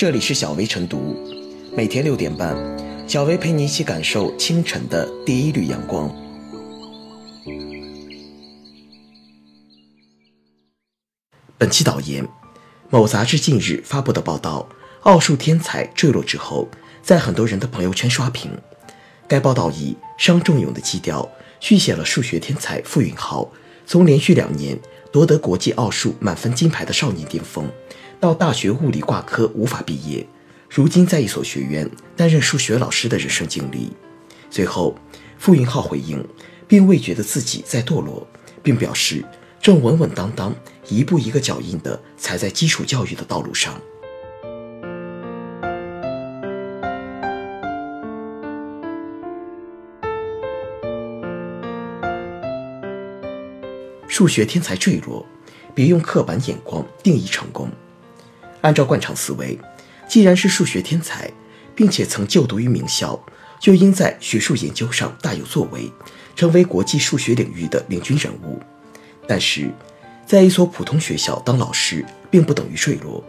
这里是小薇晨读，每天六点半，小薇陪你一起感受清晨的第一缕阳光。本期导言：某杂志近日发布的报道，奥数天才坠落之后，在很多人的朋友圈刷屏。该报道以伤仲永的基调，续写了数学天才傅云浩从连续两年夺得国际奥数满分金牌的少年巅峰。到大学物理挂科无法毕业，如今在一所学院担任数学老师的人生经历。最后，傅云浩回应，并未觉得自己在堕落，并表示正稳稳当当、一步一个脚印地踩在基础教育的道路上。数学天才坠落，别用刻板眼光定义成功。按照惯常思维，既然是数学天才，并且曾就读于名校，就应在学术研究上大有作为，成为国际数学领域的领军人物。但是，在一所普通学校当老师，并不等于坠落。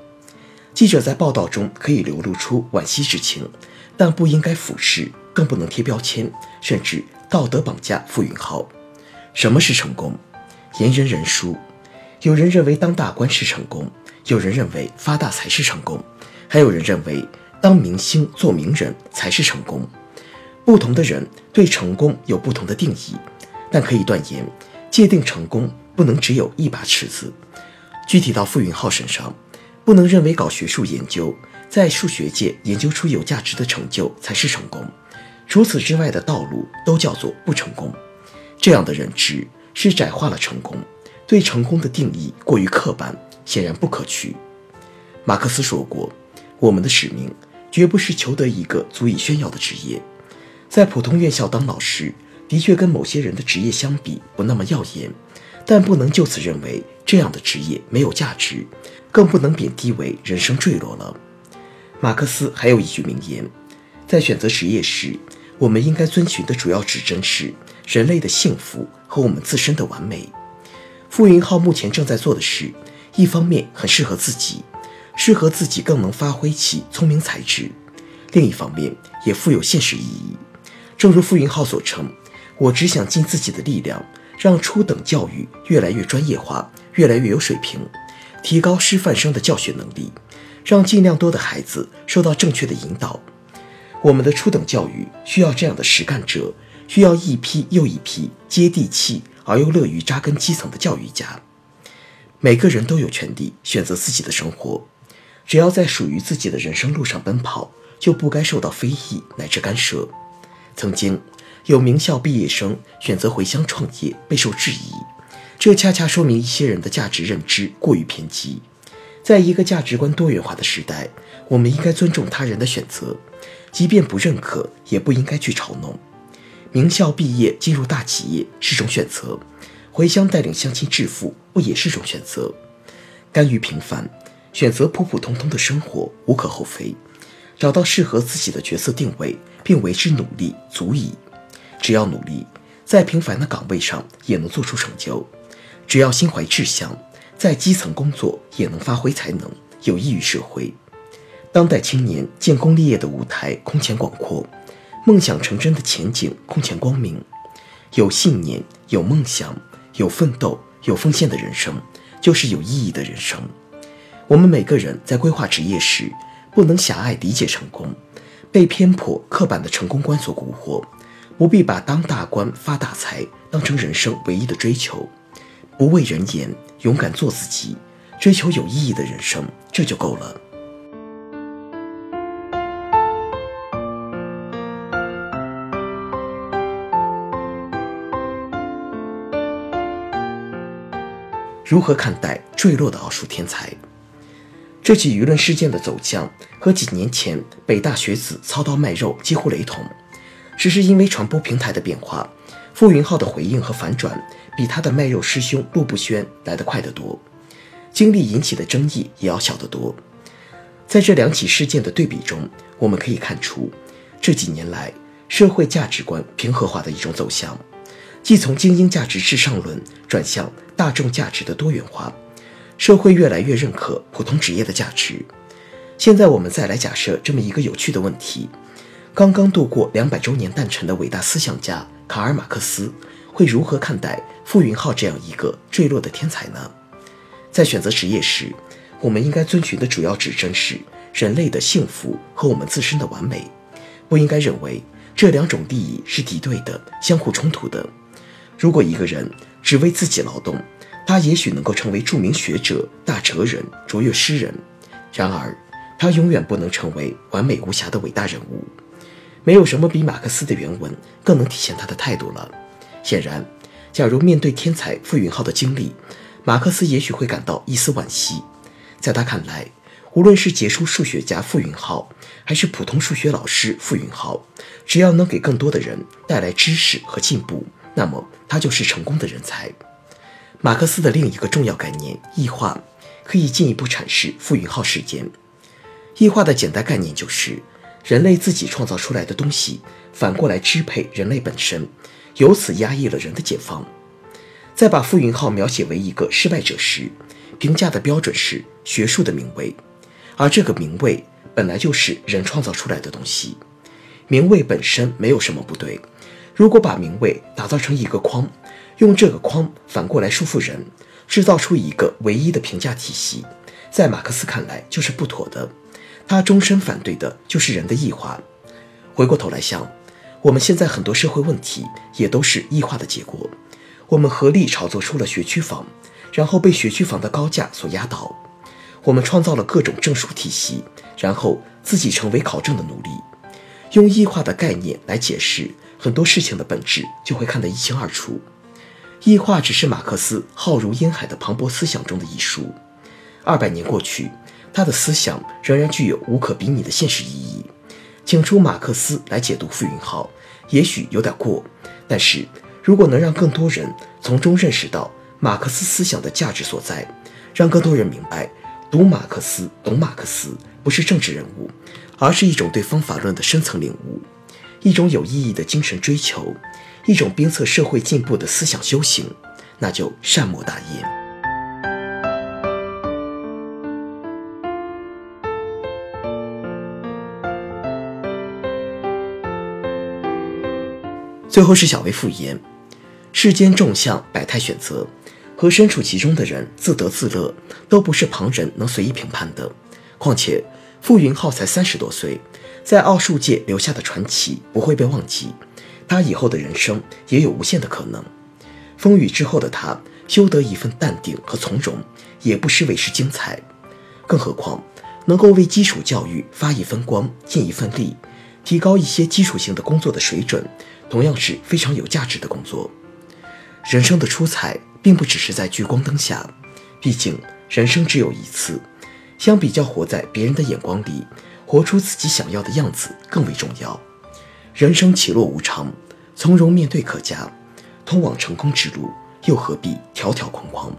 记者在报道中可以流露出惋惜之情，但不应该俯视，更不能贴标签，甚至道德绑架傅云浩。什么是成功？言人人殊。有人认为当大官是成功。有人认为发大财是成功，还有人认为当明星做名人才是成功。不同的人对成功有不同的定义，但可以断言，界定成功不能只有一把尺子。具体到傅云浩身上，不能认为搞学术研究，在数学界研究出有价值的成就才是成功，除此之外的道路都叫做不成功。这样的认知是窄化了成功，对成功的定义过于刻板。显然不可取。马克思说过：“我们的使命绝不是求得一个足以炫耀的职业。在普通院校当老师，的确跟某些人的职业相比不那么耀眼，但不能就此认为这样的职业没有价值，更不能贬低为人生坠落了。”马克思还有一句名言：“在选择职业时，我们应该遵循的主要指针是人类的幸福和我们自身的完美。”傅云浩目前正在做的是。一方面很适合自己，适合自己更能发挥其聪明才智；另一方面也富有现实意义。正如傅云浩所称：“我只想尽自己的力量，让初等教育越来越专业化，越来越有水平，提高师范生的教学能力，让尽量多的孩子受到正确的引导。我们的初等教育需要这样的实干者，需要一批又一批接地气而又乐于扎根基层的教育家。”每个人都有权利选择自己的生活，只要在属于自己的人生路上奔跑，就不该受到非议乃至干涉。曾经有名校毕业生选择回乡创业，备受质疑，这恰恰说明一些人的价值认知过于偏激。在一个价值观多元化的时代，我们应该尊重他人的选择，即便不认可，也不应该去嘲弄。名校毕业进入大企业是种选择。回乡带领乡亲致富，不也是种选择？甘于平凡，选择普普通通的生活，无可厚非。找到适合自己的角色定位，并为之努力，足矣。只要努力，在平凡的岗位上也能做出成就；只要心怀志向，在基层工作也能发挥才能，有益于社会。当代青年建功立业的舞台空前广阔，梦想成真的前景空前光明。有信念，有梦想。有奋斗、有奉献的人生，就是有意义的人生。我们每个人在规划职业时，不能狭隘理解成功，被偏颇刻板的成功观所蛊惑，不必把当大官、发大财当成人生唯一的追求。不畏人言，勇敢做自己，追求有意义的人生，这就够了。如何看待坠落的奥数天才？这起舆论事件的走向和几年前北大学子操刀卖肉几乎雷同，只是因为传播平台的变化，傅云浩的回应和反转比他的卖肉师兄陆步轩来得快得多，经历引起的争议也要小得多。在这两起事件的对比中，我们可以看出这几年来社会价值观平和化的一种走向。既从精英价值至上论转向大众价值的多元化，社会越来越认可普通职业的价值。现在我们再来假设这么一个有趣的问题：刚刚度过两百周年诞辰的伟大思想家卡尔·马克思会如何看待傅云浩这样一个坠落的天才呢？在选择职业时，我们应该遵循的主要指针是人类的幸福和我们自身的完美，不应该认为这两种利益是敌对的、相互冲突的。如果一个人只为自己劳动，他也许能够成为著名学者、大哲人、卓越诗人，然而。他永远不能成为完美无瑕的伟大人物。没有什么比马克思的原文更能体现他的态度了。显然，假如面对天才傅云浩的经历，马克思也许会感到一丝惋惜。在他看来，无论是杰出数学家傅云浩，还是普通数学老师傅云浩，只要能给更多的人带来知识和进步，那么他就是成功的人才。马克思的另一个重要概念——异化，可以进一步阐释傅云浩事件。异化的简单概念就是，人类自己创造出来的东西反过来支配人类本身，由此压抑了人的解放。在把傅云浩描写为一个失败者时，评价的标准是学术的名位，而这个名位本来就是人创造出来的东西。名位本身没有什么不对，如果把名位打造成一个框，用这个框反过来束缚人，制造出一个唯一的评价体系，在马克思看来就是不妥的。他终身反对的就是人的异化。回过头来想，我们现在很多社会问题也都是异化的结果。我们合力炒作出了学区房，然后被学区房的高价所压倒。我们创造了各种证书体系，然后自己成为考证的奴隶。用异化的概念来解释很多事情的本质，就会看得一清二楚。异化只是马克思浩如烟海的磅礴思想中的一书。二百年过去。他的思想仍然具有无可比拟的现实意义。请出马克思来解读傅云浩，也许有点过，但是如果能让更多人从中认识到马克思思想的价值所在，让更多人明白，读马克思、懂马克思不是政治人物，而是一种对方法论的深层领悟，一种有意义的精神追求，一种鞭策社会进步的思想修行，那就善莫大焉。最后是小薇复言：世间众相，百态选择，和身处其中的人自得自乐，都不是旁人能随意评判的。况且，傅云浩才三十多岁，在奥数界留下的传奇不会被忘记，他以后的人生也有无限的可能。风雨之后的他，修得一份淡定和从容，也不失为是精彩。更何况，能够为基础教育发一分光，尽一份力，提高一些基础性的工作的水准。同样是非常有价值的工作。人生的出彩，并不只是在聚光灯下，毕竟人生只有一次。相比较活在别人的眼光里，活出自己想要的样子更为重要。人生起落无常，从容面对可嘉。通往成功之路，又何必条条框框？